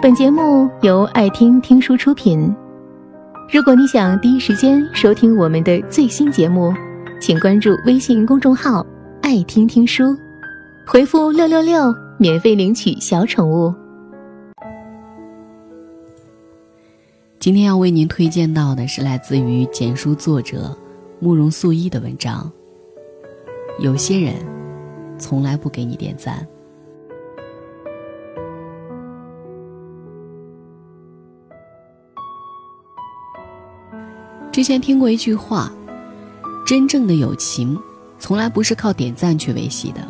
本节目由爱听听书出品。如果你想第一时间收听我们的最新节目，请关注微信公众号“爱听听书”，回复“六六六”免费领取小宠物。今天要为您推荐到的是来自于简书作者慕容素一的文章。有些人从来不给你点赞。之前听过一句话：“真正的友情，从来不是靠点赞去维系的。”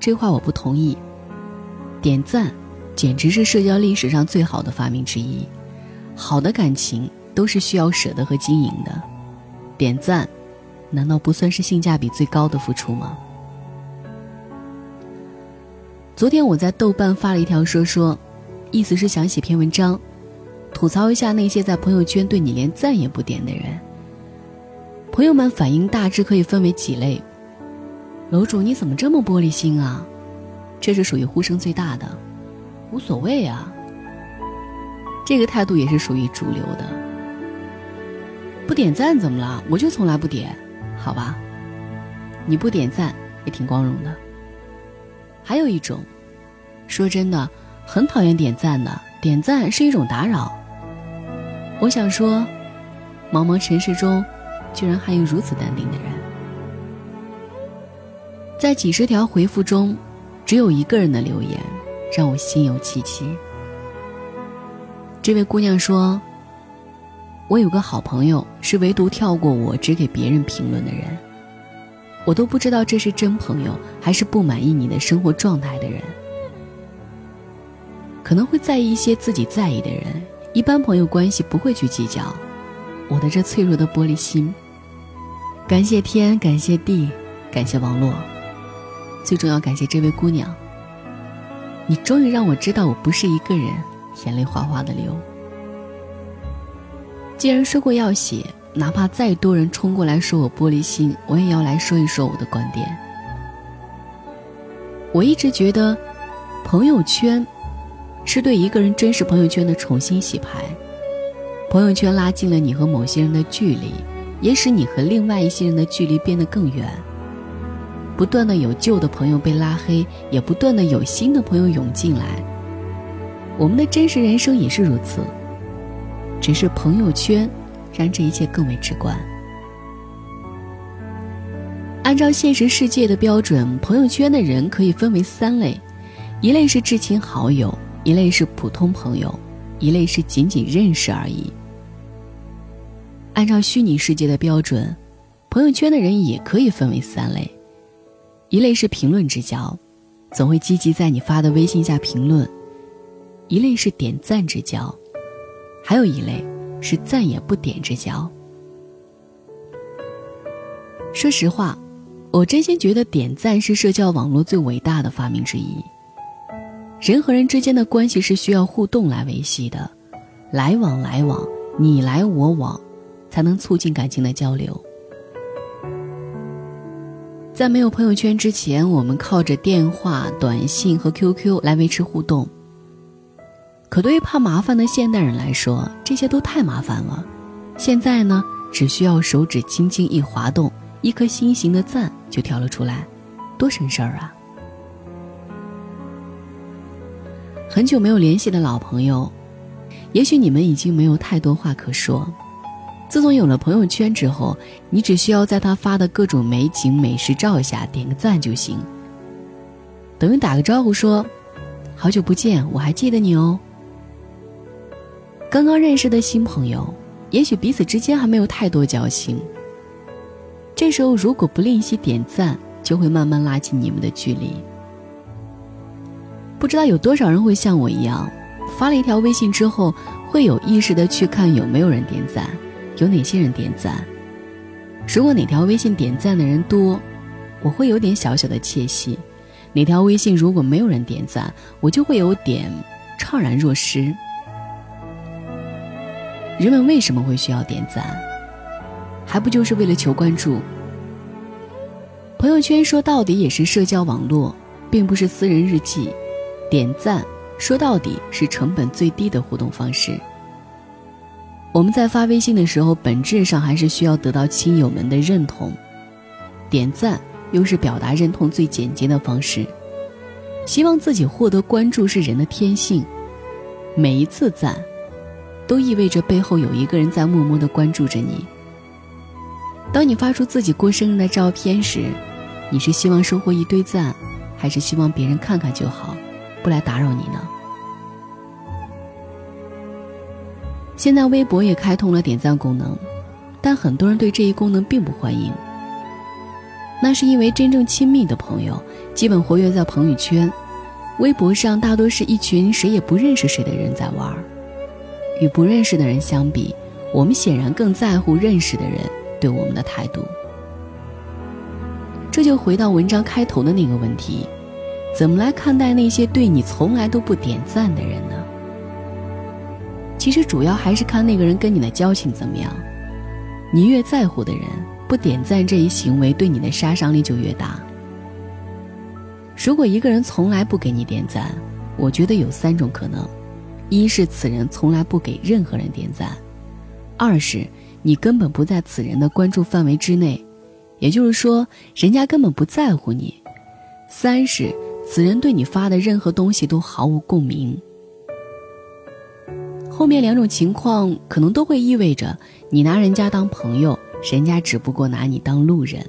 这话我不同意。点赞，简直是社交历史上最好的发明之一。好的感情都是需要舍得和经营的。点赞，难道不算是性价比最高的付出吗？昨天我在豆瓣发了一条说说，意思是想写篇文章。吐槽一下那些在朋友圈对你连赞也不点的人。朋友们反应大致可以分为几类。楼主你怎么这么玻璃心啊？这是属于呼声最大的，无所谓啊。这个态度也是属于主流的。不点赞怎么了？我就从来不点，好吧？你不点赞也挺光荣的。还有一种，说真的，很讨厌点赞的，点赞是一种打扰。我想说，茫茫尘世中，居然还有如此淡定的人。在几十条回复中，只有一个人的留言让我心有戚戚。这位姑娘说：“我有个好朋友，是唯独跳过我，只给别人评论的人。我都不知道这是真朋友，还是不满意你的生活状态的人。可能会在意一些自己在意的人。”一般朋友关系不会去计较，我的这脆弱的玻璃心。感谢天，感谢地，感谢网络，最重要感谢这位姑娘。你终于让我知道我不是一个人，眼泪哗哗的流。既然说过要写，哪怕再多人冲过来说我玻璃心，我也要来说一说我的观点。我一直觉得，朋友圈。是对一个人真实朋友圈的重新洗牌，朋友圈拉近了你和某些人的距离，也使你和另外一些人的距离变得更远。不断的有旧的朋友被拉黑，也不断的有新的朋友涌进来。我们的真实人生也是如此，只是朋友圈让这一切更为直观。按照现实世界的标准，朋友圈的人可以分为三类：一类是至亲好友。一类是普通朋友，一类是仅仅认识而已。按照虚拟世界的标准，朋友圈的人也可以分为三类：一类是评论之交，总会积极在你发的微信下评论；一类是点赞之交，还有一类是赞也不点之交。说实话，我真心觉得点赞是社交网络最伟大的发明之一。人和人之间的关系是需要互动来维系的，来往来往，你来我往，才能促进感情的交流。在没有朋友圈之前，我们靠着电话、短信和 QQ 来维持互动。可对于怕麻烦的现代人来说，这些都太麻烦了。现在呢，只需要手指轻轻一滑动，一颗心形的赞就跳了出来，多省事儿啊！很久没有联系的老朋友，也许你们已经没有太多话可说。自从有了朋友圈之后，你只需要在他发的各种美景、美食照下点个赞就行，等于打个招呼说：“好久不见，我还记得你哦。”刚刚认识的新朋友，也许彼此之间还没有太多交情。这时候如果不吝惜点赞，就会慢慢拉近你们的距离。不知道有多少人会像我一样，发了一条微信之后，会有意识的去看有没有人点赞，有哪些人点赞。如果哪条微信点赞的人多，我会有点小小的窃喜；哪条微信如果没有人点赞，我就会有点怅然若失。人们为什么会需要点赞？还不就是为了求关注？朋友圈说到底也是社交网络，并不是私人日记。点赞说到底是成本最低的互动方式。我们在发微信的时候，本质上还是需要得到亲友们的认同，点赞又是表达认同最简洁的方式。希望自己获得关注是人的天性，每一次赞，都意味着背后有一个人在默默的关注着你。当你发出自己过生日的照片时，你是希望收获一堆赞，还是希望别人看看就好，不来打扰你呢？现在微博也开通了点赞功能，但很多人对这一功能并不欢迎。那是因为真正亲密的朋友基本活跃在朋友圈，微博上大多是一群谁也不认识谁的人在玩。与不认识的人相比，我们显然更在乎认识的人对我们的态度。这就回到文章开头的那个问题：怎么来看待那些对你从来都不点赞的人呢？其实主要还是看那个人跟你的交情怎么样。你越在乎的人，不点赞这一行为对你的杀伤力就越大。如果一个人从来不给你点赞，我觉得有三种可能：一是此人从来不给任何人点赞；二是你根本不在此人的关注范围之内，也就是说，人家根本不在乎你；三是此人对你发的任何东西都毫无共鸣。后面两种情况可能都会意味着你拿人家当朋友，人家只不过拿你当路人。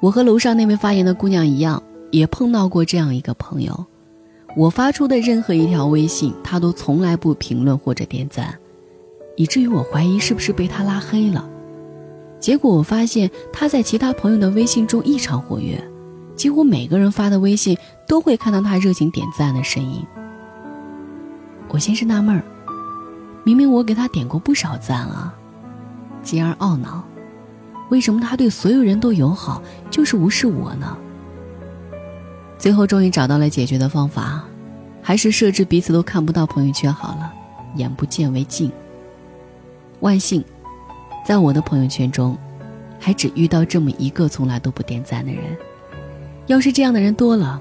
我和楼上那位发言的姑娘一样，也碰到过这样一个朋友，我发出的任何一条微信，他都从来不评论或者点赞，以至于我怀疑是不是被他拉黑了。结果我发现他在其他朋友的微信中异常活跃，几乎每个人发的微信都会看到他热情点赞的身影。我先是纳闷儿，明明我给他点过不少赞啊，继而懊恼，为什么他对所有人都友好，就是无视我呢？最后终于找到了解决的方法，还是设置彼此都看不到朋友圈好了，眼不见为净。万幸，在我的朋友圈中，还只遇到这么一个从来都不点赞的人。要是这样的人多了，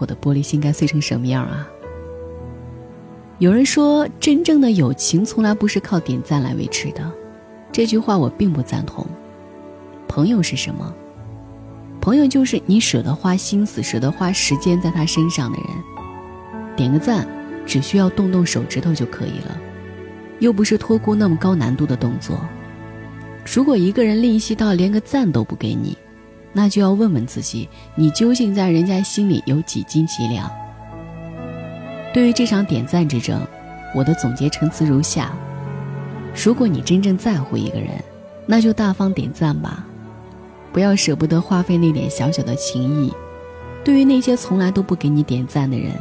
我的玻璃心该碎成什么样啊？有人说，真正的友情从来不是靠点赞来维持的，这句话我并不赞同。朋友是什么？朋友就是你舍得花心思、舍得花时间在他身上的人。点个赞，只需要动动手指头就可以了，又不是托孤那么高难度的动作。如果一个人吝惜到连个赞都不给你，那就要问问自己，你究竟在人家心里有几斤几两？对于这场点赞之争，我的总结陈词如下：如果你真正在乎一个人，那就大方点赞吧，不要舍不得花费那点小小的情谊。对于那些从来都不给你点赞的人，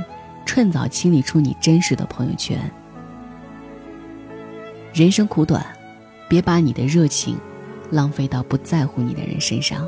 趁早清理出你真实的朋友圈。人生苦短，别把你的热情浪费到不在乎你的人身上。